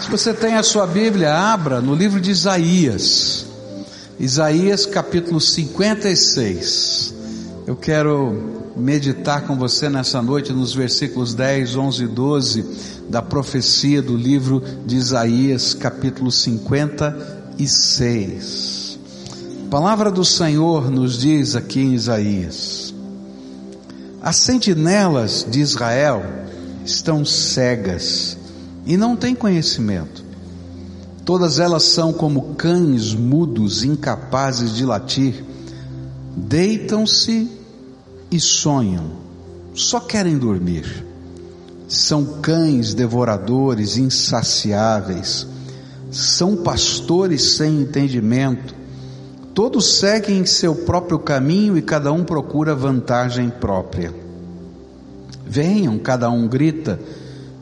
Se você tem a sua Bíblia, abra no livro de Isaías. Isaías capítulo 56. Eu quero meditar com você nessa noite nos versículos 10, 11 e 12 da profecia do livro de Isaías, capítulo 56. A palavra do Senhor nos diz aqui em Isaías: As sentinelas de Israel estão cegas e não têm conhecimento. Todas elas são como cães mudos, incapazes de latir. Deitam-se e sonham, só querem dormir. São cães devoradores, insaciáveis. São pastores sem entendimento. Todos seguem seu próprio caminho e cada um procura vantagem própria. Venham, cada um grita,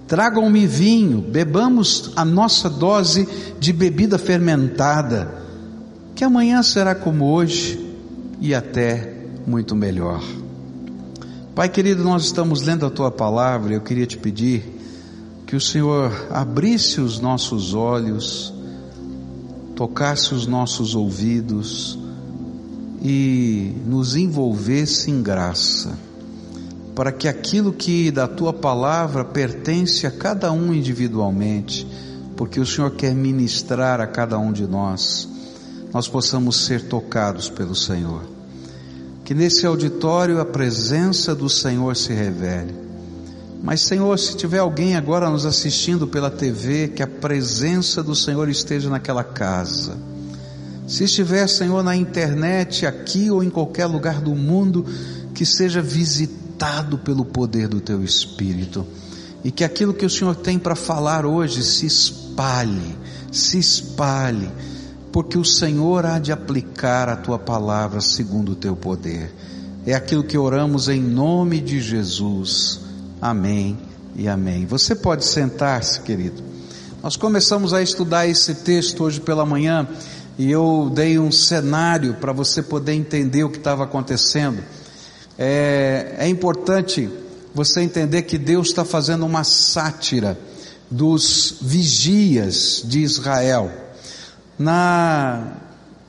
Tragam-me vinho, bebamos a nossa dose de bebida fermentada, que amanhã será como hoje e até muito melhor. Pai querido, nós estamos lendo a tua palavra eu queria te pedir que o Senhor abrisse os nossos olhos, tocasse os nossos ouvidos e nos envolvesse em graça para que aquilo que da tua palavra pertence a cada um individualmente, porque o Senhor quer ministrar a cada um de nós, nós possamos ser tocados pelo Senhor. Que nesse auditório a presença do Senhor se revele. Mas, Senhor, se tiver alguém agora nos assistindo pela TV, que a presença do Senhor esteja naquela casa. Se estiver, Senhor, na internet, aqui ou em qualquer lugar do mundo, que seja visitado pelo poder do teu Espírito e que aquilo que o Senhor tem para falar hoje se espalhe, se espalhe, porque o Senhor há de aplicar a tua palavra segundo o teu poder. É aquilo que oramos em nome de Jesus. Amém e amém. Você pode sentar-se, querido. Nós começamos a estudar esse texto hoje pela manhã e eu dei um cenário para você poder entender o que estava acontecendo. É, é importante você entender que Deus está fazendo uma sátira dos vigias de Israel. Na,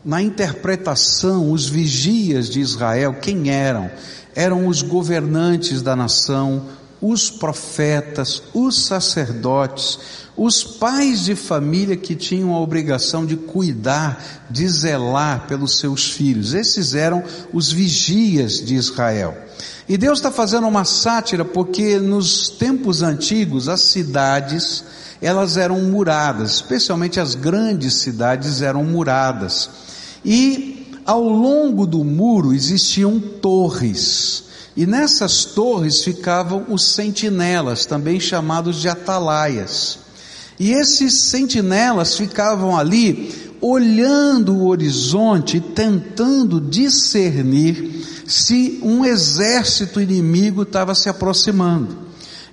na interpretação, os vigias de Israel, quem eram? Eram os governantes da nação, os profetas, os sacerdotes, os pais de família que tinham a obrigação de cuidar, de zelar pelos seus filhos. Esses eram os vigias de Israel. E Deus está fazendo uma sátira porque nos tempos antigos as cidades elas eram muradas, especialmente as grandes cidades eram muradas. E ao longo do muro existiam torres. E nessas torres ficavam os sentinelas, também chamados de atalaias. E esses sentinelas ficavam ali olhando o horizonte, tentando discernir se um exército inimigo estava se aproximando.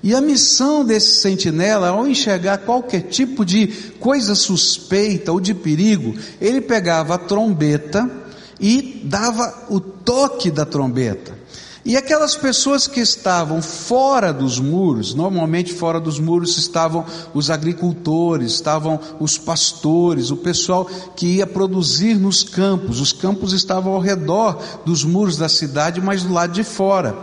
E a missão desse sentinela, ao enxergar qualquer tipo de coisa suspeita ou de perigo, ele pegava a trombeta e dava o toque da trombeta. E aquelas pessoas que estavam fora dos muros, normalmente fora dos muros estavam os agricultores, estavam os pastores, o pessoal que ia produzir nos campos. Os campos estavam ao redor dos muros da cidade, mas do lado de fora.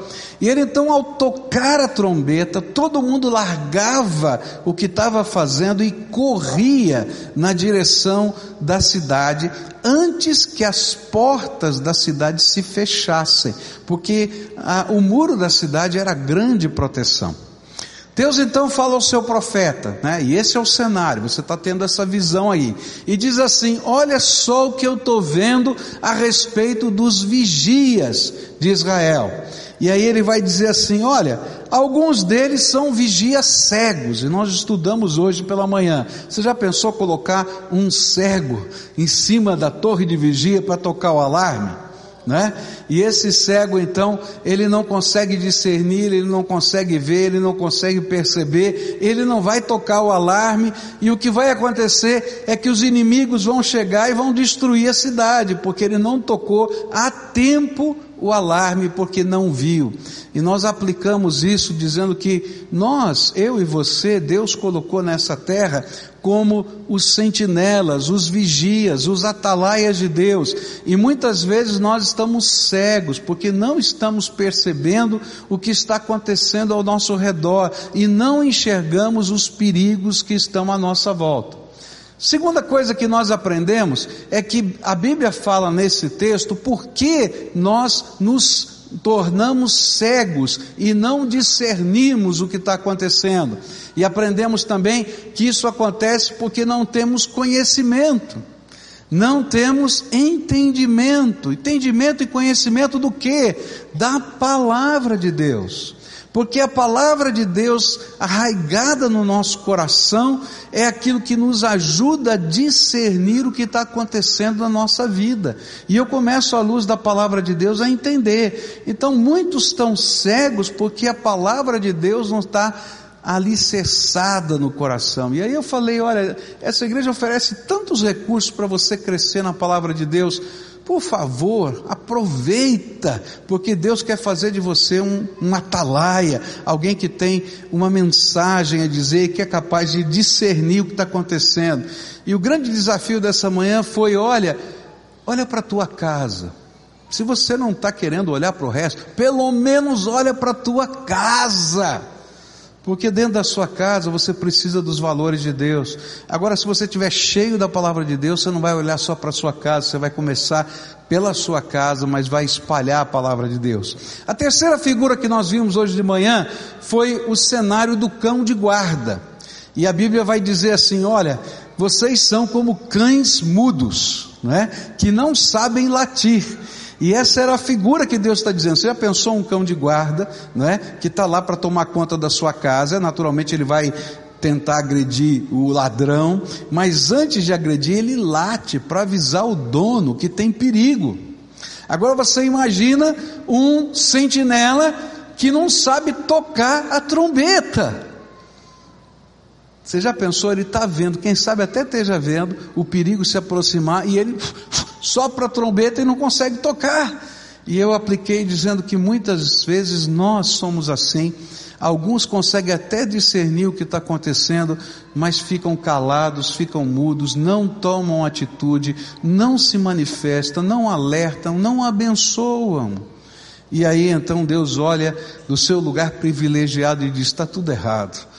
E ele então, ao tocar a trombeta, todo mundo largava o que estava fazendo e corria na direção da cidade, antes que as portas da cidade se fechassem, porque a, o muro da cidade era grande proteção. Deus então fala ao seu profeta, né? E esse é o cenário, você está tendo essa visão aí. E diz assim: Olha só o que eu estou vendo a respeito dos vigias de Israel. E aí ele vai dizer assim: olha, alguns deles são vigias cegos, e nós estudamos hoje pela manhã. Você já pensou colocar um cego em cima da torre de vigia para tocar o alarme? Né? E esse cego então, ele não consegue discernir, ele não consegue ver, ele não consegue perceber, ele não vai tocar o alarme, e o que vai acontecer é que os inimigos vão chegar e vão destruir a cidade, porque ele não tocou a tempo o alarme porque não viu. E nós aplicamos isso dizendo que nós, eu e você, Deus colocou nessa terra como os sentinelas, os vigias, os atalaias de Deus. E muitas vezes nós estamos cegos porque não estamos percebendo o que está acontecendo ao nosso redor e não enxergamos os perigos que estão à nossa volta. Segunda coisa que nós aprendemos é que a Bíblia fala nesse texto por que nós nos tornamos cegos e não discernimos o que está acontecendo. E aprendemos também que isso acontece porque não temos conhecimento. Não temos entendimento. Entendimento e conhecimento do que? Da palavra de Deus. Porque a palavra de Deus arraigada no nosso coração é aquilo que nos ajuda a discernir o que está acontecendo na nossa vida. E eu começo à luz da palavra de Deus a entender. Então muitos estão cegos porque a palavra de Deus não está alicerçada no coração. E aí eu falei, olha, essa igreja oferece tantos recursos para você crescer na palavra de Deus por favor, aproveita, porque Deus quer fazer de você um, um atalaia, alguém que tem uma mensagem a dizer, que é capaz de discernir o que está acontecendo. E o grande desafio dessa manhã foi: olha, olha para a tua casa. Se você não está querendo olhar para o resto, pelo menos olha para a tua casa. Porque dentro da sua casa você precisa dos valores de Deus. Agora, se você estiver cheio da palavra de Deus, você não vai olhar só para a sua casa, você vai começar pela sua casa, mas vai espalhar a palavra de Deus. A terceira figura que nós vimos hoje de manhã foi o cenário do cão de guarda. E a Bíblia vai dizer assim: olha, vocês são como cães mudos, não é? que não sabem latir. E essa era a figura que Deus está dizendo. Você já pensou um cão de guarda, né, que está lá para tomar conta da sua casa? Naturalmente ele vai tentar agredir o ladrão, mas antes de agredir ele late para avisar o dono que tem perigo. Agora você imagina um sentinela que não sabe tocar a trombeta. Você já pensou? Ele está vendo, quem sabe até esteja vendo o perigo se aproximar e ele sopra a trombeta e não consegue tocar. E eu apliquei dizendo que muitas vezes nós somos assim. Alguns conseguem até discernir o que está acontecendo, mas ficam calados, ficam mudos, não tomam atitude, não se manifestam, não alertam, não abençoam. E aí então Deus olha do seu lugar privilegiado e diz: está tudo errado.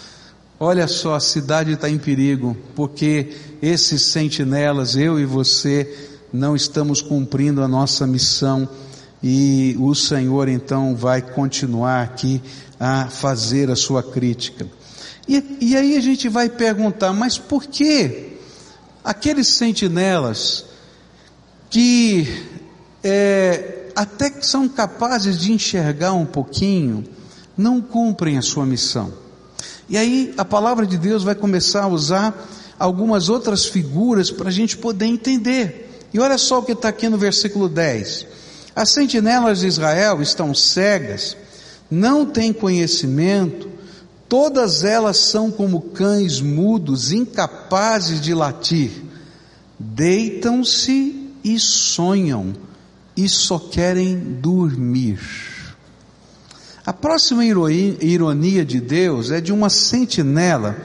Olha só, a cidade está em perigo, porque esses sentinelas, eu e você, não estamos cumprindo a nossa missão e o Senhor então vai continuar aqui a fazer a sua crítica. E, e aí a gente vai perguntar, mas por que aqueles sentinelas que é, até que são capazes de enxergar um pouquinho, não cumprem a sua missão? E aí a palavra de Deus vai começar a usar algumas outras figuras para a gente poder entender. E olha só o que está aqui no versículo 10. As sentinelas de Israel estão cegas, não têm conhecimento, todas elas são como cães mudos, incapazes de latir. Deitam-se e sonham, e só querem dormir. A próxima ironia de Deus é de uma sentinela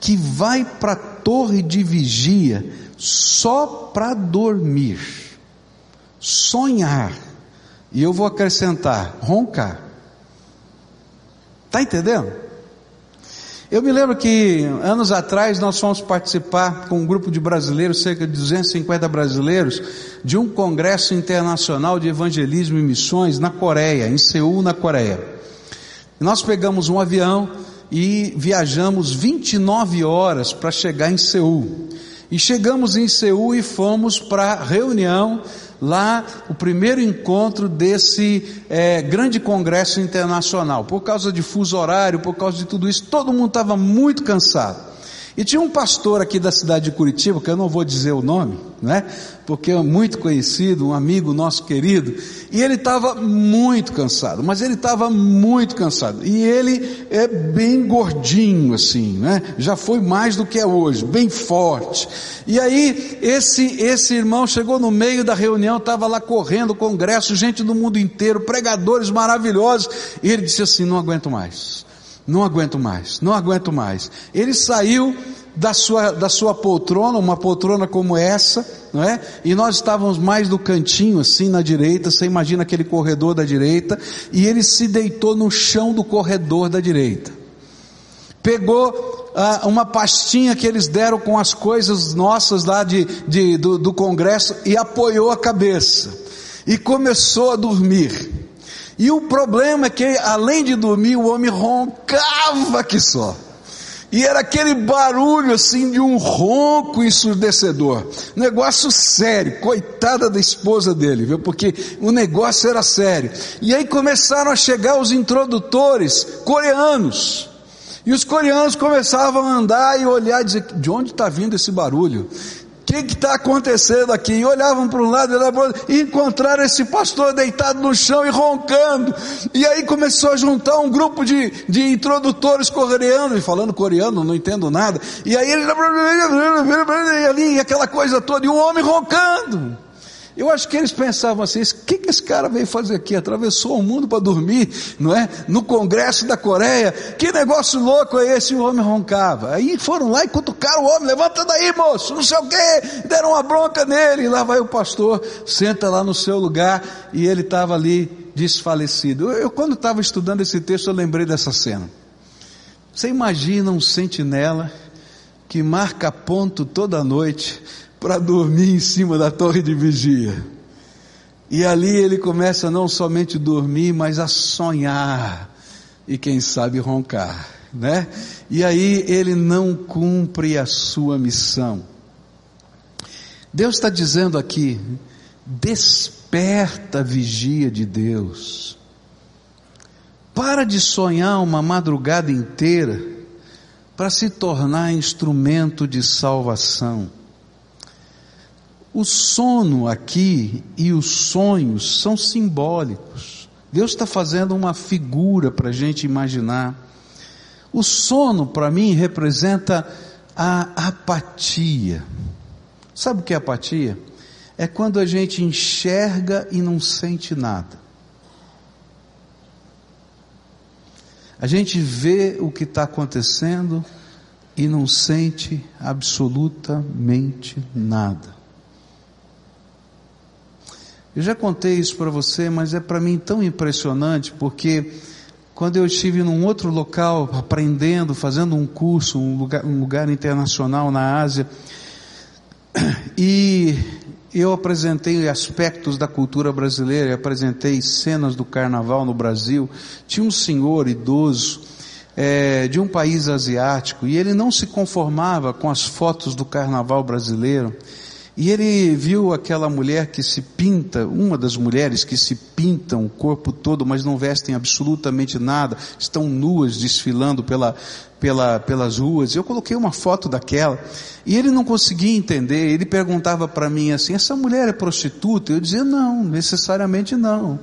que vai para a torre de vigia só para dormir, sonhar, e eu vou acrescentar, roncar. Está entendendo? Eu me lembro que anos atrás nós fomos participar com um grupo de brasileiros, cerca de 250 brasileiros, de um congresso internacional de evangelismo e missões na Coreia, em Seul, na Coreia. nós pegamos um avião e viajamos 29 horas para chegar em Seul. E chegamos em Seul e fomos para a reunião lá, o primeiro encontro desse é, grande congresso internacional. Por causa de fuso horário, por causa de tudo isso, todo mundo estava muito cansado. E tinha um pastor aqui da cidade de Curitiba, que eu não vou dizer o nome, né? Porque é muito conhecido, um amigo nosso querido, e ele estava muito cansado, mas ele estava muito cansado. E ele é bem gordinho assim, né? Já foi mais do que é hoje, bem forte. E aí esse esse irmão chegou no meio da reunião, estava lá correndo, congresso, gente do mundo inteiro, pregadores maravilhosos, e ele disse assim: "Não aguento mais. Não aguento mais, não aguento mais". Ele saiu da sua, da sua poltrona, uma poltrona como essa, não é? E nós estávamos mais do cantinho, assim, na direita, você imagina aquele corredor da direita, e ele se deitou no chão do corredor da direita. Pegou ah, uma pastinha que eles deram com as coisas nossas lá de, de do, do congresso e apoiou a cabeça. E começou a dormir. E o problema é que, além de dormir, o homem roncava que só. E era aquele barulho assim de um ronco ensurdecedor. Negócio sério, coitada da esposa dele, viu? Porque o negócio era sério. E aí começaram a chegar os introdutores coreanos. E os coreanos começavam a andar e olhar e dizer: de onde está vindo esse barulho? Que está acontecendo aqui? E olhavam para um lado e outro, e encontraram esse pastor deitado no chão e roncando. E aí começou a juntar um grupo de, de introdutores coreanos, e falando coreano, não entendo nada. E aí ele, e ali, aquela coisa toda, e um homem roncando. Eu acho que eles pensavam assim: o que, que esse cara veio fazer aqui? Atravessou o mundo para dormir, não é? No Congresso da Coreia. Que negócio louco é esse? O homem roncava. Aí foram lá e cutucaram o homem: levanta daí, moço, não sei o quê. Deram uma bronca nele. E lá vai o pastor, senta lá no seu lugar e ele estava ali desfalecido. Eu, eu quando estava estudando esse texto, eu lembrei dessa cena. Você imagina um sentinela que marca ponto toda noite para dormir em cima da torre de vigia. E ali ele começa não somente a dormir, mas a sonhar e quem sabe roncar, né? E aí ele não cumpre a sua missão. Deus está dizendo aqui, desperta a vigia de Deus. Para de sonhar uma madrugada inteira para se tornar instrumento de salvação. O sono aqui e os sonhos são simbólicos. Deus está fazendo uma figura para a gente imaginar. O sono, para mim, representa a apatia. Sabe o que é apatia? É quando a gente enxerga e não sente nada. A gente vê o que está acontecendo e não sente absolutamente nada. Eu já contei isso para você, mas é para mim tão impressionante porque quando eu estive num outro local aprendendo, fazendo um curso, um lugar, um lugar internacional na Ásia, e eu apresentei aspectos da cultura brasileira, apresentei cenas do carnaval no Brasil. Tinha um senhor idoso é, de um país asiático e ele não se conformava com as fotos do carnaval brasileiro. E ele viu aquela mulher que se pinta, uma das mulheres que se pintam o corpo todo, mas não vestem absolutamente nada, estão nuas desfilando pela, pela, pelas ruas. Eu coloquei uma foto daquela e ele não conseguia entender. Ele perguntava para mim assim: essa mulher é prostituta? Eu dizia: não, necessariamente não.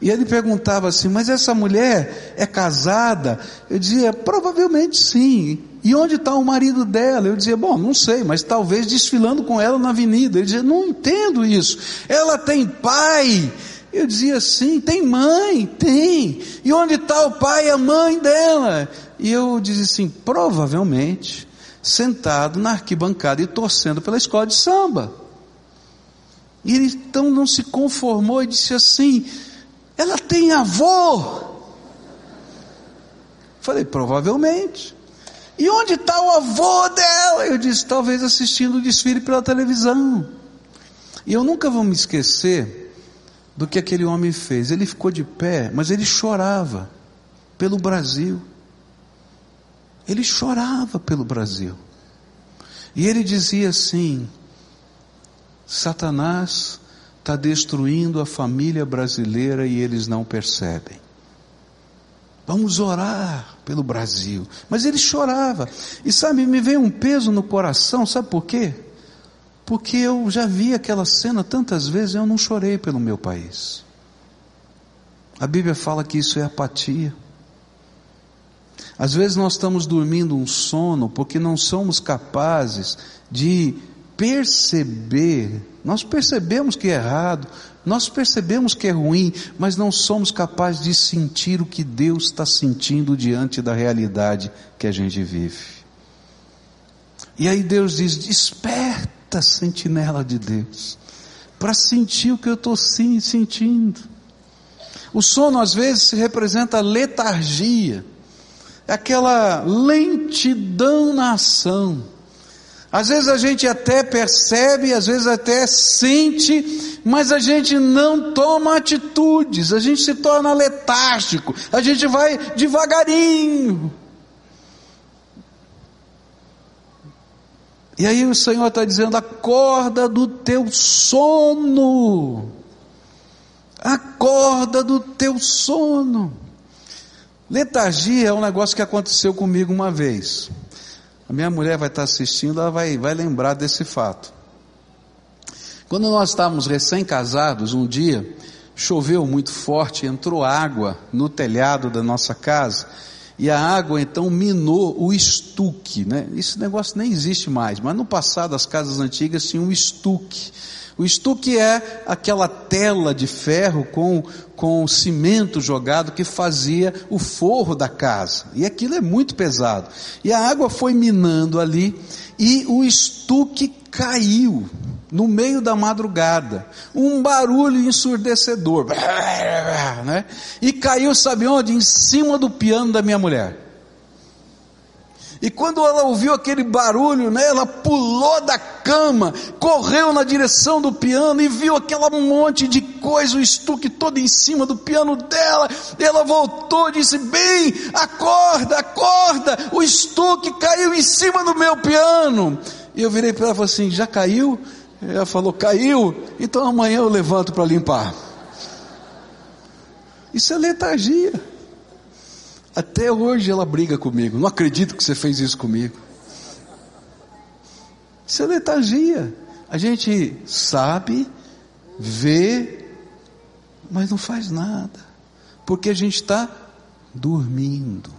E ele perguntava assim: mas essa mulher é casada? Eu dizia: provavelmente sim. E onde está o marido dela? Eu dizia, bom, não sei, mas talvez desfilando com ela na avenida. Ele dizia, não entendo isso. Ela tem pai. Eu dizia, sim, tem mãe, tem. E onde está o pai e a mãe dela? E eu dizia assim, provavelmente, sentado na arquibancada e torcendo pela escola de samba. E ele então não se conformou e disse assim, ela tem avô. Falei, provavelmente. E onde está o avô dela? Eu disse, talvez assistindo o desfile pela televisão. E eu nunca vou me esquecer do que aquele homem fez. Ele ficou de pé, mas ele chorava pelo Brasil. Ele chorava pelo Brasil. E ele dizia assim: Satanás está destruindo a família brasileira e eles não percebem. Vamos orar pelo Brasil. Mas ele chorava. E sabe, me veio um peso no coração, sabe por quê? Porque eu já vi aquela cena tantas vezes, eu não chorei pelo meu país. A Bíblia fala que isso é apatia. Às vezes nós estamos dormindo um sono porque não somos capazes de perceber, nós percebemos que é errado, nós percebemos que é ruim, mas não somos capazes de sentir o que Deus está sentindo diante da realidade que a gente vive. E aí Deus diz: desperta, sentinela de Deus, para sentir o que eu estou sim, sentindo. O sono às vezes representa letargia, é aquela lentidão na ação às vezes a gente até percebe, às vezes até sente, mas a gente não toma atitudes, a gente se torna letárgico, a gente vai devagarinho. E aí o Senhor está dizendo: acorda do teu sono, acorda do teu sono. Letargia é um negócio que aconteceu comigo uma vez. A minha mulher vai estar assistindo, ela vai, vai lembrar desse fato. Quando nós estávamos recém-casados, um dia, choveu muito forte, entrou água no telhado da nossa casa, e a água então minou o estuque, né? Esse negócio nem existe mais, mas no passado as casas antigas tinham um estuque. O estuque é aquela tela de ferro com, com cimento jogado que fazia o forro da casa. E aquilo é muito pesado. E a água foi minando ali e o estuque caiu no meio da madrugada. Um barulho ensurdecedor. Né? E caiu, sabe onde? Em cima do piano da minha mulher. E quando ela ouviu aquele barulho, né, ela pulou da cama, correu na direção do piano e viu aquela monte de coisa, o estuque todo em cima do piano dela. Ela voltou e disse: Bem, acorda, acorda, o estuque caiu em cima do meu piano. E eu virei para ela e falei assim: Já caiu? Ela falou: Caiu, então amanhã eu levanto para limpar. Isso é letargia. Até hoje ela briga comigo. Não acredito que você fez isso comigo. Isso é letargia. A gente sabe, vê, mas não faz nada. Porque a gente está dormindo.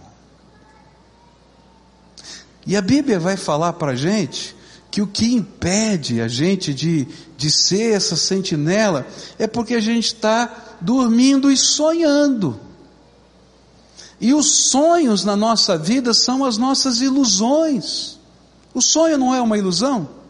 E a Bíblia vai falar para a gente que o que impede a gente de, de ser essa sentinela é porque a gente está dormindo e sonhando. E os sonhos na nossa vida são as nossas ilusões. O sonho não é uma ilusão?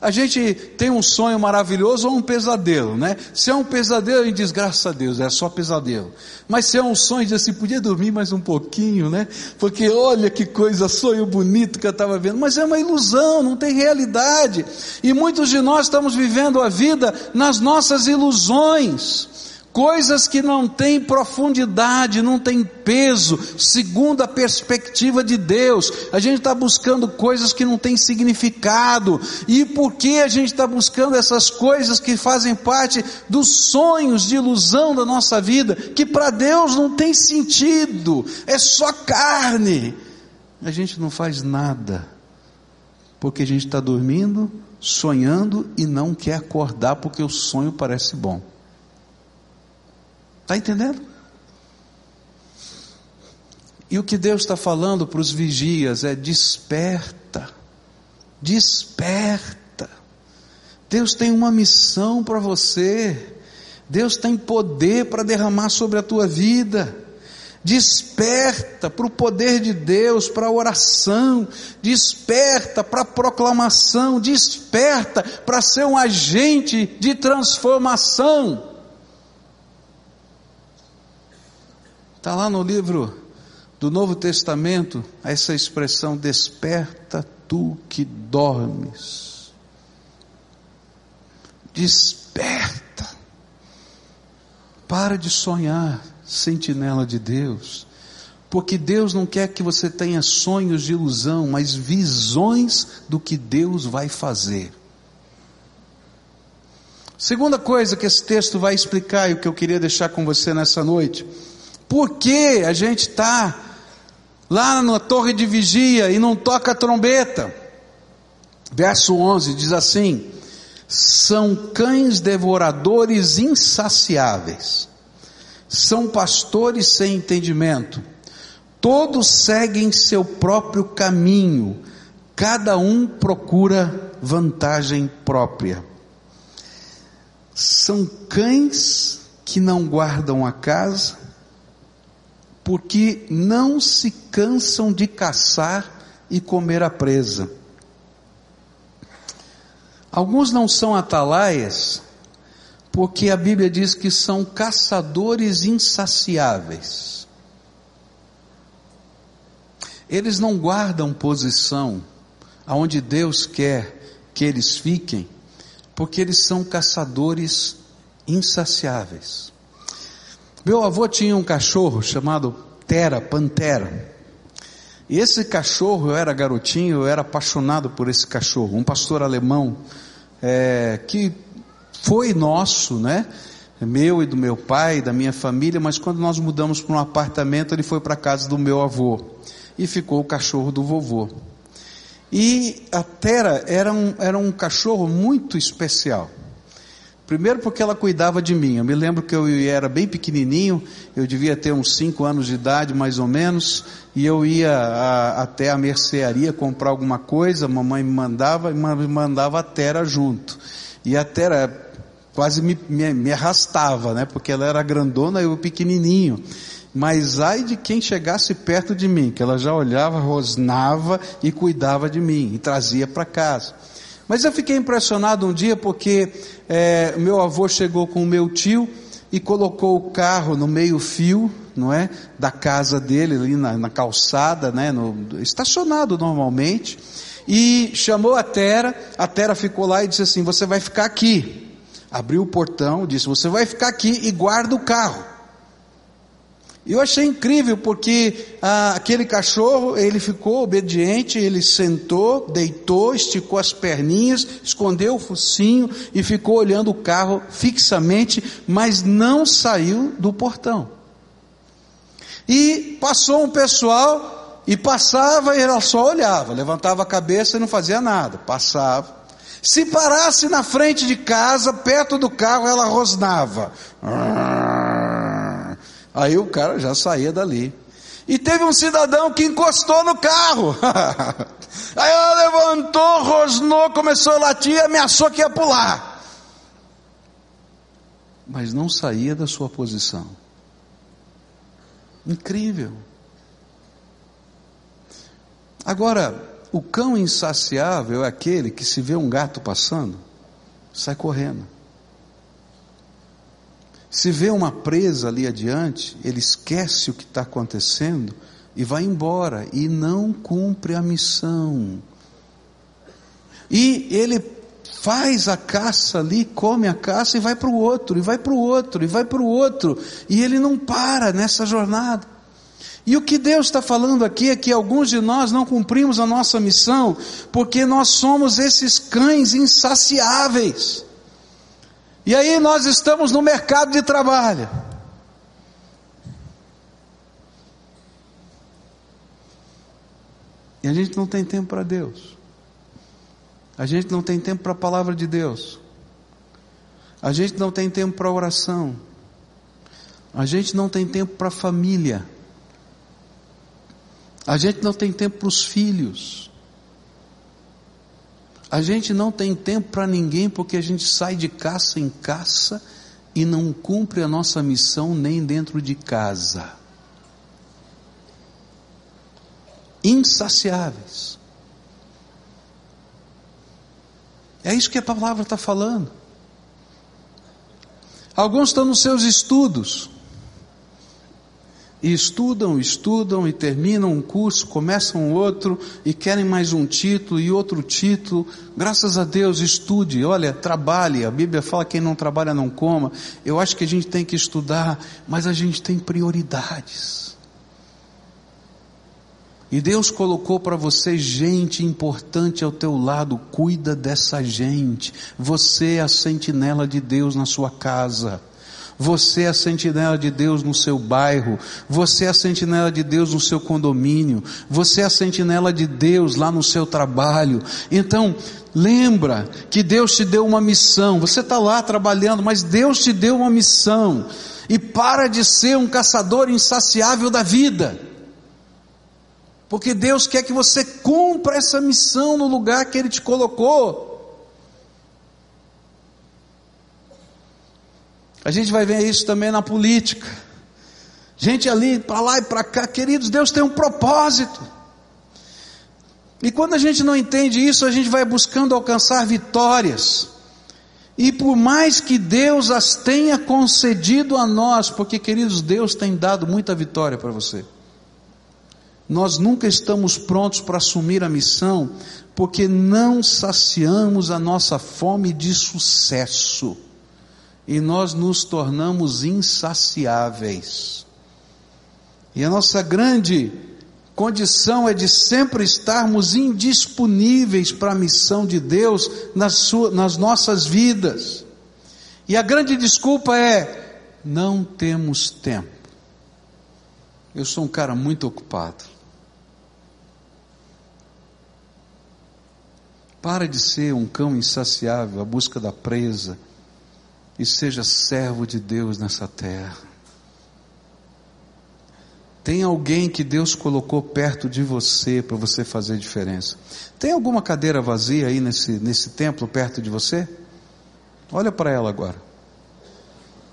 A gente tem um sonho maravilhoso ou um pesadelo, né? Se é um pesadelo, a gente diz, graças a Deus, é só pesadelo. Mas se é um sonho, diz assim, podia dormir mais um pouquinho, né? Porque olha que coisa, sonho bonito que eu estava vendo. Mas é uma ilusão, não tem realidade. E muitos de nós estamos vivendo a vida nas nossas ilusões coisas que não têm profundidade, não têm peso, segundo a perspectiva de Deus. A gente está buscando coisas que não têm significado. E por que a gente está buscando essas coisas que fazem parte dos sonhos de ilusão da nossa vida, que para Deus não tem sentido, é só carne? A gente não faz nada, porque a gente está dormindo, sonhando e não quer acordar porque o sonho parece bom. Está entendendo? E o que Deus está falando para os vigias é: desperta, desperta. Deus tem uma missão para você, Deus tem poder para derramar sobre a tua vida. Desperta para o poder de Deus, para a oração, desperta para a proclamação, desperta para ser um agente de transformação. Está lá no livro do Novo Testamento essa expressão: desperta tu que dormes. Desperta. Para de sonhar, sentinela de Deus. Porque Deus não quer que você tenha sonhos de ilusão, mas visões do que Deus vai fazer. Segunda coisa que esse texto vai explicar e o que eu queria deixar com você nessa noite Por que a gente está lá na torre de vigia e não toca a trombeta? Verso 11 diz assim: são cães devoradores insaciáveis, são pastores sem entendimento, todos seguem seu próprio caminho, cada um procura vantagem própria. São cães que não guardam a casa, porque não se cansam de caçar e comer a presa. Alguns não são atalaias, porque a Bíblia diz que são caçadores insaciáveis. Eles não guardam posição aonde Deus quer que eles fiquem, porque eles são caçadores insaciáveis. Meu avô tinha um cachorro chamado Tera, Pantera. E esse cachorro, eu era garotinho, eu era apaixonado por esse cachorro, um pastor alemão, é, que foi nosso, né? Meu e do meu pai, da minha família, mas quando nós mudamos para um apartamento, ele foi para a casa do meu avô. E ficou o cachorro do vovô. E a Tera era um, era um cachorro muito especial. Primeiro porque ela cuidava de mim. Eu me lembro que eu era bem pequenininho, eu devia ter uns 5 anos de idade mais ou menos, e eu ia a, até a mercearia comprar alguma coisa, mamãe me mandava e me mandava a Tera junto. E a Tera quase me, me, me arrastava, né? Porque ela era grandona e eu pequenininho. Mas ai de quem chegasse perto de mim, que ela já olhava, rosnava e cuidava de mim e trazia para casa. Mas eu fiquei impressionado um dia porque é, meu avô chegou com o meu tio e colocou o carro no meio fio, não é, da casa dele ali na, na calçada, né, no, estacionado normalmente, e chamou a Tera. A Tera ficou lá e disse assim: "Você vai ficar aqui." Abriu o portão, disse: "Você vai ficar aqui e guarda o carro." Eu achei incrível porque ah, aquele cachorro, ele ficou obediente, ele sentou, deitou, esticou as perninhas, escondeu o focinho e ficou olhando o carro fixamente, mas não saiu do portão. E passou um pessoal e passava e ela só olhava, levantava a cabeça e não fazia nada, passava. Se parasse na frente de casa, perto do carro, ela rosnava. Aí o cara já saía dali. E teve um cidadão que encostou no carro. Aí ela levantou, rosnou, começou a latir, ameaçou que ia pular. Mas não saía da sua posição. Incrível. Agora, o cão insaciável é aquele que se vê um gato passando, sai correndo. Se vê uma presa ali adiante, ele esquece o que está acontecendo e vai embora e não cumpre a missão. E ele faz a caça ali, come a caça e vai para o outro, e vai para o outro, e vai para o outro, e ele não para nessa jornada. E o que Deus está falando aqui é que alguns de nós não cumprimos a nossa missão porque nós somos esses cães insaciáveis. E aí nós estamos no mercado de trabalho. E a gente não tem tempo para Deus. A gente não tem tempo para a palavra de Deus. A gente não tem tempo para oração. A gente não tem tempo para a família. A gente não tem tempo para os filhos. A gente não tem tempo para ninguém porque a gente sai de caça em caça e não cumpre a nossa missão nem dentro de casa. Insaciáveis. É isso que a palavra está falando. Alguns estão nos seus estudos, e estudam, estudam e terminam um curso, começam outro e querem mais um título e outro título. Graças a Deus, estude, olha, trabalhe. A Bíblia fala que quem não trabalha não coma. Eu acho que a gente tem que estudar, mas a gente tem prioridades. E Deus colocou para você gente importante ao teu lado, cuida dessa gente. Você é a sentinela de Deus na sua casa. Você é a sentinela de Deus no seu bairro. Você é a sentinela de Deus no seu condomínio. Você é a sentinela de Deus lá no seu trabalho. Então, lembra que Deus te deu uma missão. Você está lá trabalhando, mas Deus te deu uma missão. E para de ser um caçador insaciável da vida. Porque Deus quer que você cumpra essa missão no lugar que Ele te colocou. A gente vai ver isso também na política. Gente ali para lá e para cá, queridos, Deus tem um propósito. E quando a gente não entende isso, a gente vai buscando alcançar vitórias. E por mais que Deus as tenha concedido a nós, porque queridos, Deus tem dado muita vitória para você. Nós nunca estamos prontos para assumir a missão, porque não saciamos a nossa fome de sucesso e nós nos tornamos insaciáveis. E a nossa grande condição é de sempre estarmos indisponíveis para a missão de Deus nas, suas, nas nossas vidas. E a grande desculpa é: não temos tempo. Eu sou um cara muito ocupado. Para de ser um cão insaciável à busca da presa e seja servo de Deus nessa terra. Tem alguém que Deus colocou perto de você para você fazer diferença. Tem alguma cadeira vazia aí nesse, nesse templo perto de você? Olha para ela agora.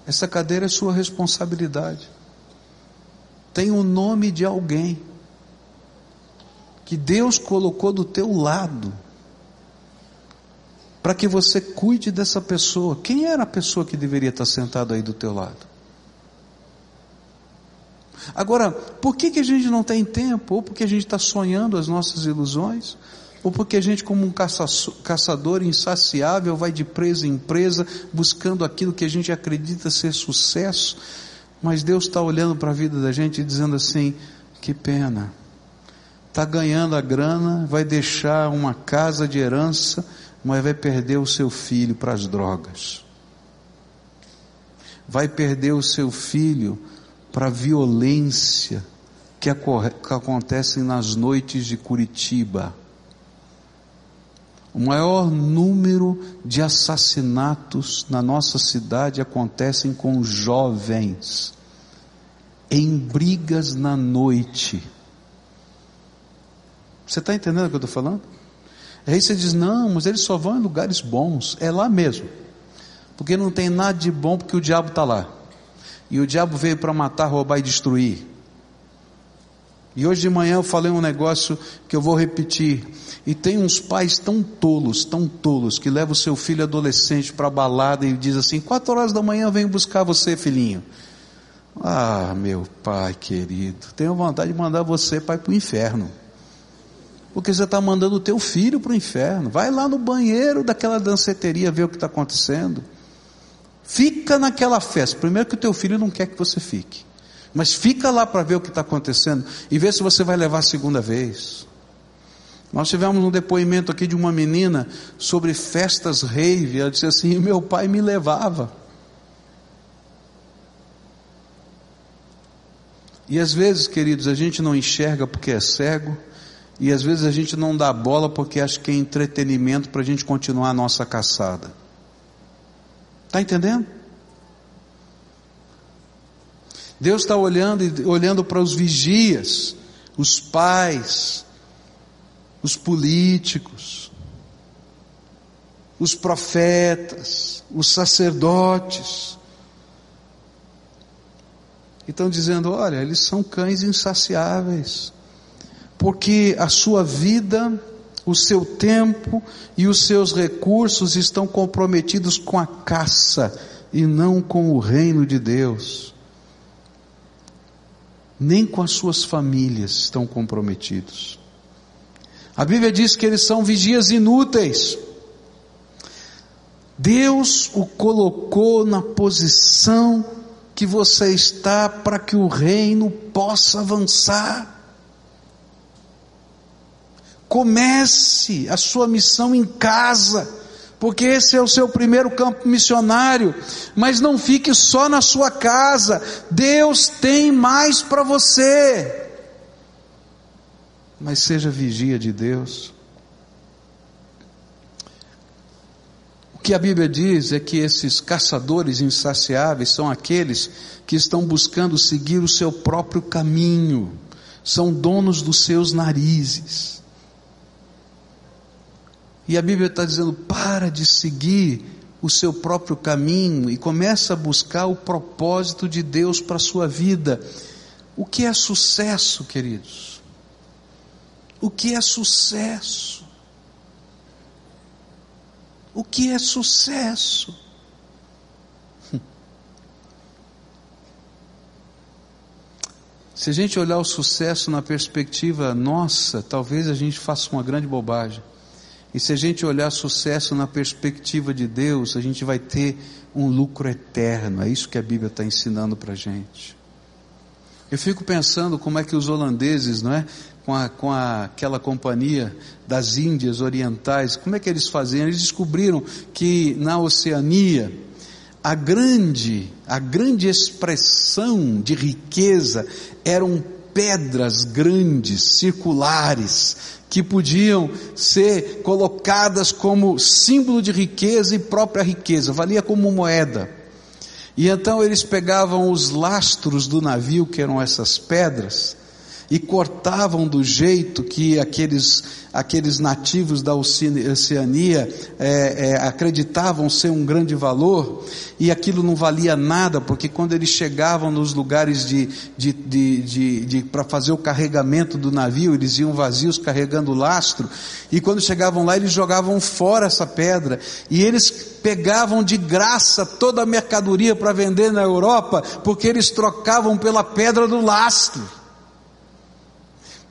Essa cadeira é sua responsabilidade. Tem o nome de alguém que Deus colocou do teu lado para que você cuide dessa pessoa. Quem era a pessoa que deveria estar sentada aí do teu lado? Agora, por que, que a gente não tem tempo? Ou porque a gente está sonhando as nossas ilusões? Ou porque a gente, como um caçador insaciável, vai de presa em presa, buscando aquilo que a gente acredita ser sucesso? Mas Deus está olhando para a vida da gente e dizendo assim: que pena, está ganhando a grana, vai deixar uma casa de herança, mas vai perder o seu filho para as drogas. Vai perder o seu filho para a violência que, que acontece nas noites de Curitiba. O maior número de assassinatos na nossa cidade acontecem com jovens em brigas na noite. Você está entendendo o que eu estou falando? Aí você diz: não, mas eles só vão em lugares bons. É lá mesmo. Porque não tem nada de bom, porque o diabo está lá. E o diabo veio para matar, roubar e destruir. E hoje de manhã eu falei um negócio que eu vou repetir. E tem uns pais tão tolos, tão tolos, que levam o seu filho adolescente para a balada e diz assim: quatro horas da manhã eu venho buscar você, filhinho. Ah, meu pai querido, tenho vontade de mandar você para o inferno. Porque você está mandando o teu filho para o inferno. Vai lá no banheiro daquela danceteria ver o que está acontecendo. Fica naquela festa. Primeiro que o teu filho não quer que você fique. Mas fica lá para ver o que está acontecendo e ver se você vai levar a segunda vez. Nós tivemos um depoimento aqui de uma menina sobre festas rave. Ela disse assim: meu pai me levava. E às vezes, queridos, a gente não enxerga porque é cego e às vezes a gente não dá bola porque acha que é entretenimento para a gente continuar a nossa caçada. Está entendendo? Deus está olhando olhando para os vigias, os pais, os políticos, os profetas, os sacerdotes. E estão dizendo: olha, eles são cães insaciáveis porque a sua vida, o seu tempo e os seus recursos estão comprometidos com a caça e não com o reino de Deus. Nem com as suas famílias estão comprometidos. A Bíblia diz que eles são vigias inúteis. Deus o colocou na posição que você está para que o reino possa avançar. Comece a sua missão em casa, porque esse é o seu primeiro campo missionário. Mas não fique só na sua casa, Deus tem mais para você. Mas seja vigia de Deus. O que a Bíblia diz é que esses caçadores insaciáveis são aqueles que estão buscando seguir o seu próprio caminho, são donos dos seus narizes. E a Bíblia está dizendo: para de seguir o seu próprio caminho e começa a buscar o propósito de Deus para a sua vida. O que é sucesso, queridos? O que é sucesso? O que é sucesso? Se a gente olhar o sucesso na perspectiva nossa, talvez a gente faça uma grande bobagem. E se a gente olhar sucesso na perspectiva de Deus, a gente vai ter um lucro eterno. É isso que a Bíblia está ensinando para a gente. Eu fico pensando como é que os holandeses, não é? Com, a, com a, aquela companhia das Índias Orientais, como é que eles faziam? Eles descobriram que na Oceania, a grande, a grande expressão de riqueza eram pedras grandes, circulares, que podiam ser colocadas como símbolo de riqueza e própria riqueza, valia como moeda. E então eles pegavam os lastros do navio, que eram essas pedras, e cortavam do jeito que aqueles, aqueles nativos da Oceania é, é, acreditavam ser um grande valor, e aquilo não valia nada, porque quando eles chegavam nos lugares de, de, de, de, de para fazer o carregamento do navio, eles iam vazios carregando o lastro, e quando chegavam lá, eles jogavam fora essa pedra, e eles pegavam de graça toda a mercadoria para vender na Europa, porque eles trocavam pela pedra do lastro.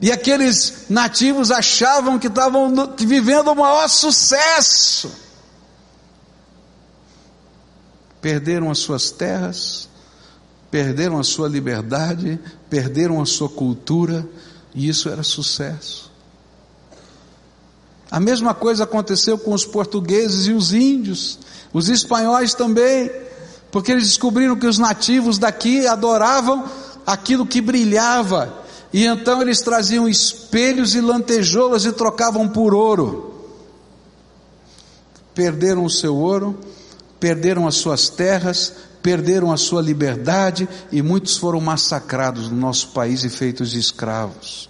E aqueles nativos achavam que estavam vivendo o maior sucesso. Perderam as suas terras, perderam a sua liberdade, perderam a sua cultura, e isso era sucesso. A mesma coisa aconteceu com os portugueses e os índios, os espanhóis também, porque eles descobriram que os nativos daqui adoravam aquilo que brilhava, e então eles traziam espelhos e lantejoulas e trocavam por ouro. Perderam o seu ouro, perderam as suas terras, perderam a sua liberdade e muitos foram massacrados no nosso país e feitos escravos.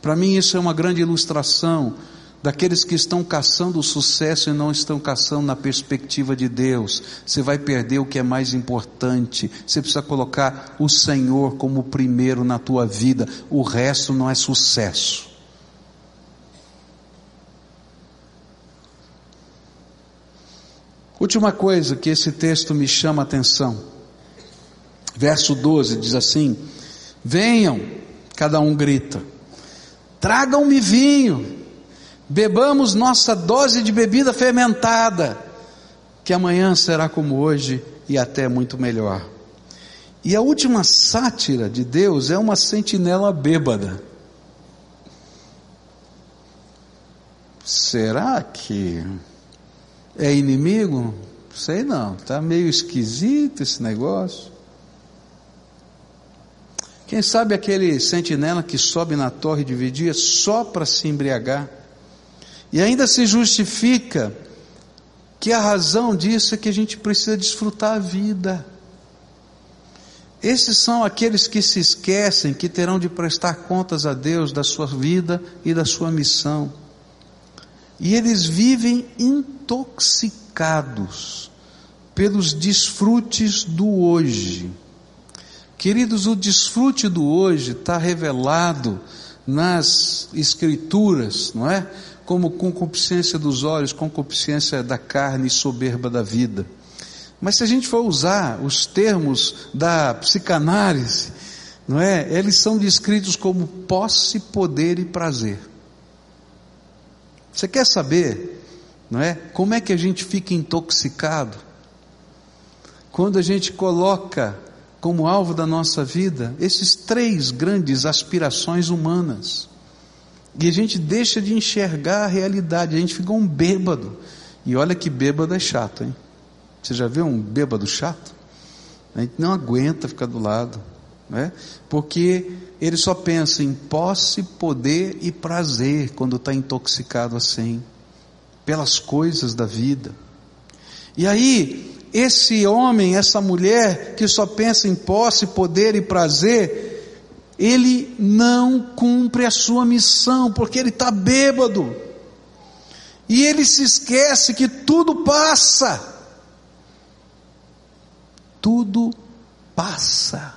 Para mim, isso é uma grande ilustração daqueles que estão caçando o sucesso e não estão caçando na perspectiva de Deus. Você vai perder o que é mais importante. Você precisa colocar o Senhor como primeiro na tua vida. O resto não é sucesso. Última coisa que esse texto me chama a atenção. Verso 12 diz assim: Venham, cada um grita, tragam-me vinho bebamos nossa dose de bebida fermentada, que amanhã será como hoje e até muito melhor. E a última sátira de Deus é uma sentinela bêbada. Será que é inimigo? Sei não, está meio esquisito esse negócio. Quem sabe aquele sentinela que sobe na torre de vigia só para se embriagar? E ainda se justifica que a razão disso é que a gente precisa desfrutar a vida. Esses são aqueles que se esquecem que terão de prestar contas a Deus da sua vida e da sua missão. E eles vivem intoxicados pelos desfrutes do hoje. Queridos, o desfrute do hoje está revelado nas Escrituras, não é? Como concupiscência dos olhos, concupiscência da carne e soberba da vida. Mas se a gente for usar os termos da psicanálise, não é? Eles são descritos como posse, poder e prazer. Você quer saber, não é? Como é que a gente fica intoxicado? Quando a gente coloca como alvo da nossa vida esses três grandes aspirações humanas. E a gente deixa de enxergar a realidade, a gente fica um bêbado. E olha que bêbado é chato, hein? Você já viu um bêbado chato? A gente não aguenta ficar do lado, né? Porque ele só pensa em posse, poder e prazer quando está intoxicado assim, pelas coisas da vida. E aí, esse homem, essa mulher que só pensa em posse, poder e prazer, ele não cumpre a sua missão, porque ele está bêbado. E ele se esquece que tudo passa. Tudo passa.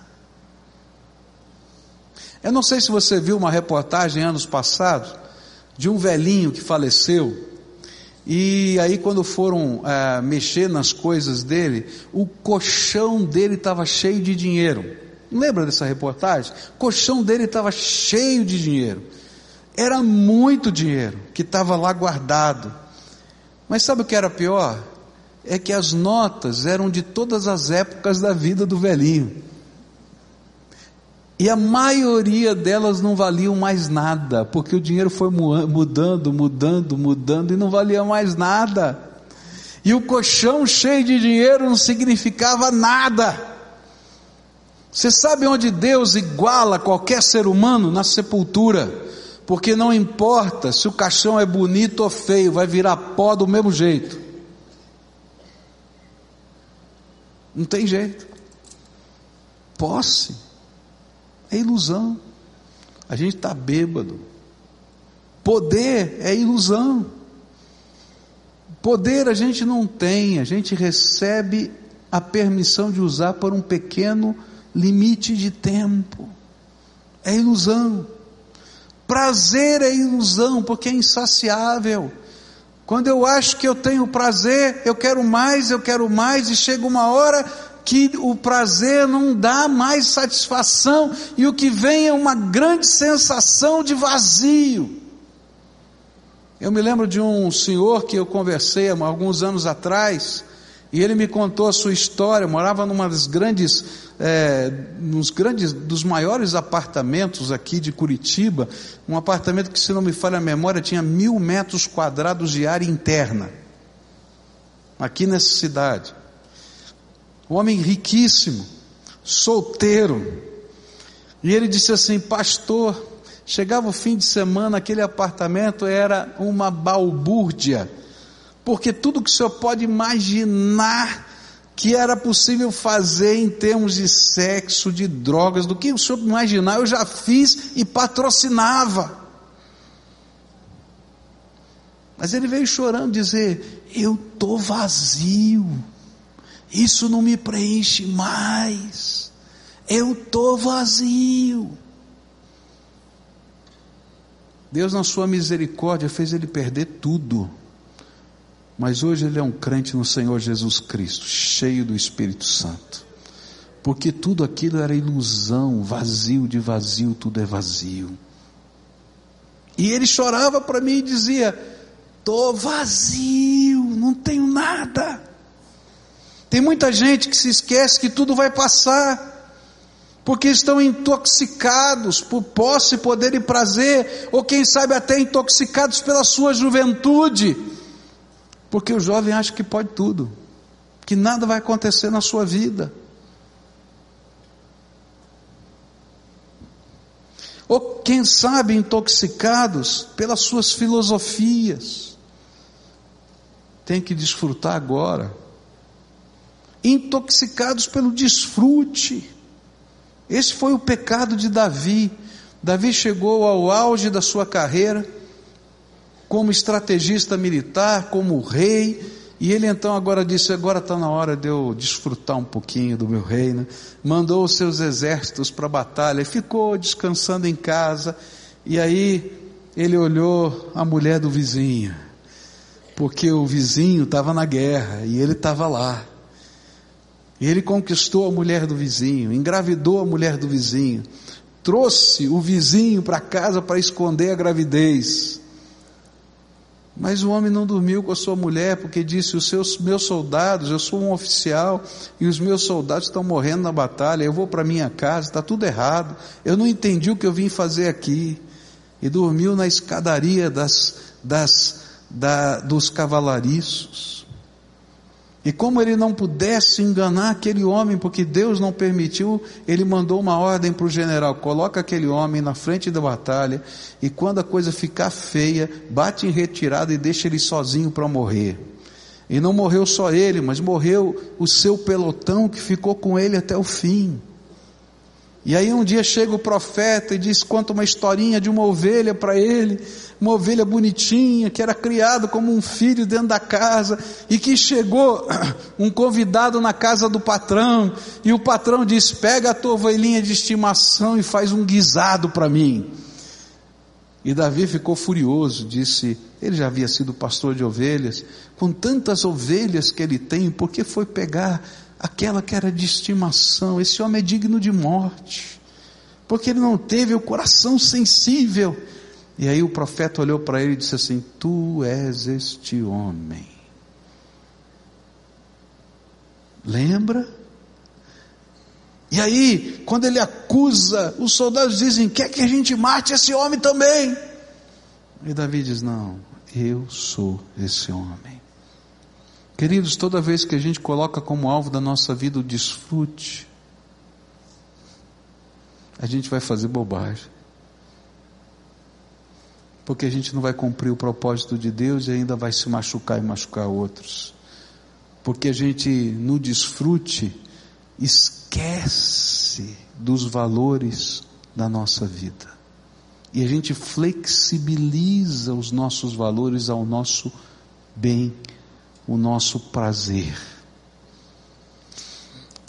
Eu não sei se você viu uma reportagem anos passados de um velhinho que faleceu e aí, quando foram é, mexer nas coisas dele, o colchão dele estava cheio de dinheiro. Lembra dessa reportagem? O colchão dele estava cheio de dinheiro. Era muito dinheiro que estava lá guardado. Mas sabe o que era pior? É que as notas eram de todas as épocas da vida do velhinho. E a maioria delas não valiam mais nada, porque o dinheiro foi mudando, mudando, mudando e não valia mais nada. E o colchão cheio de dinheiro não significava nada. Você sabe onde Deus iguala qualquer ser humano? Na sepultura. Porque não importa se o caixão é bonito ou feio, vai virar pó do mesmo jeito. Não tem jeito. Posse é ilusão. A gente está bêbado. Poder é ilusão. Poder a gente não tem, a gente recebe a permissão de usar por um pequeno limite de tempo. É ilusão. Prazer é ilusão, porque é insaciável. Quando eu acho que eu tenho prazer, eu quero mais, eu quero mais, e chega uma hora que o prazer não dá mais satisfação e o que vem é uma grande sensação de vazio. Eu me lembro de um senhor que eu conversei há alguns anos atrás, e ele me contou a sua história, morava numa das grandes, é, nos grandes, dos maiores apartamentos aqui de Curitiba, um apartamento que, se não me falha a memória, tinha mil metros quadrados de área interna, aqui nessa cidade um homem riquíssimo, solteiro. E ele disse assim: Pastor, chegava o fim de semana, aquele apartamento era uma balbúrdia, porque tudo que o senhor pode imaginar que era possível fazer em termos de sexo, de drogas, do que o senhor imaginar, eu já fiz e patrocinava. Mas ele veio chorando dizer: Eu estou vazio. Isso não me preenche mais. Eu estou vazio. Deus, na sua misericórdia, fez ele perder tudo. Mas hoje ele é um crente no Senhor Jesus Cristo, cheio do Espírito Santo. Porque tudo aquilo era ilusão, vazio de vazio, tudo é vazio. E ele chorava para mim e dizia: Estou vazio, não tenho nada. Tem muita gente que se esquece que tudo vai passar, porque estão intoxicados por posse, poder e prazer, ou quem sabe até intoxicados pela sua juventude, porque o jovem acha que pode tudo, que nada vai acontecer na sua vida. Ou quem sabe intoxicados pelas suas filosofias. Tem que desfrutar agora intoxicados pelo desfrute. Esse foi o pecado de Davi. Davi chegou ao auge da sua carreira, como estrategista militar, como rei, e ele então agora disse: agora está na hora de eu desfrutar um pouquinho do meu reino. Mandou os seus exércitos para a batalha, ficou descansando em casa, e aí ele olhou a mulher do vizinho, porque o vizinho estava na guerra e ele estava lá. E ele conquistou a mulher do vizinho, engravidou a mulher do vizinho, trouxe o vizinho para casa para esconder a gravidez. Mas o homem não dormiu com a sua mulher, porque disse: Os seus meus soldados, eu sou um oficial, e os meus soldados estão morrendo na batalha, eu vou para minha casa, está tudo errado, eu não entendi o que eu vim fazer aqui. E dormiu na escadaria das, das, da, dos cavalariços. E como ele não pudesse enganar aquele homem, porque Deus não permitiu, ele mandou uma ordem para o general: coloca aquele homem na frente da batalha, e quando a coisa ficar feia, bate em retirada e deixa ele sozinho para morrer. E não morreu só ele, mas morreu o seu pelotão que ficou com ele até o fim. E aí um dia chega o profeta e diz, conta uma historinha de uma ovelha para ele, uma ovelha bonitinha, que era criada como um filho dentro da casa, e que chegou um convidado na casa do patrão, e o patrão diz, pega a tua ovelhinha de estimação e faz um guisado para mim. E Davi ficou furioso, disse, ele já havia sido pastor de ovelhas, com tantas ovelhas que ele tem, por que foi pegar aquela que era de estimação. Esse homem é digno de morte, porque ele não teve o coração sensível. E aí o profeta olhou para ele e disse assim: Tu és este homem. Lembra? E aí, quando ele acusa, os soldados dizem: Quer que a gente mate esse homem também? E Davi diz: Não, eu sou esse homem. Queridos, toda vez que a gente coloca como alvo da nossa vida o desfrute, a gente vai fazer bobagem. Porque a gente não vai cumprir o propósito de Deus e ainda vai se machucar e machucar outros. Porque a gente, no desfrute, esquece dos valores da nossa vida. E a gente flexibiliza os nossos valores ao nosso bem o nosso prazer.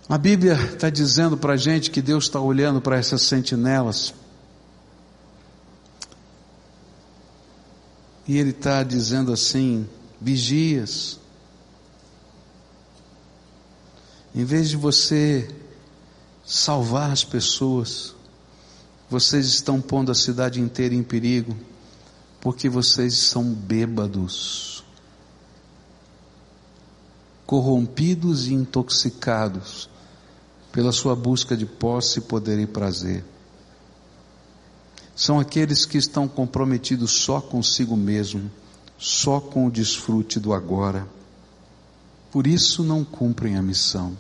A Bíblia está dizendo para a gente que Deus está olhando para essas sentinelas. E Ele está dizendo assim: vigias. Em vez de você salvar as pessoas, vocês estão pondo a cidade inteira em perigo, porque vocês são bêbados corrompidos e intoxicados pela sua busca de posse, poder e prazer. São aqueles que estão comprometidos só consigo mesmo, só com o desfrute do agora. Por isso não cumprem a missão.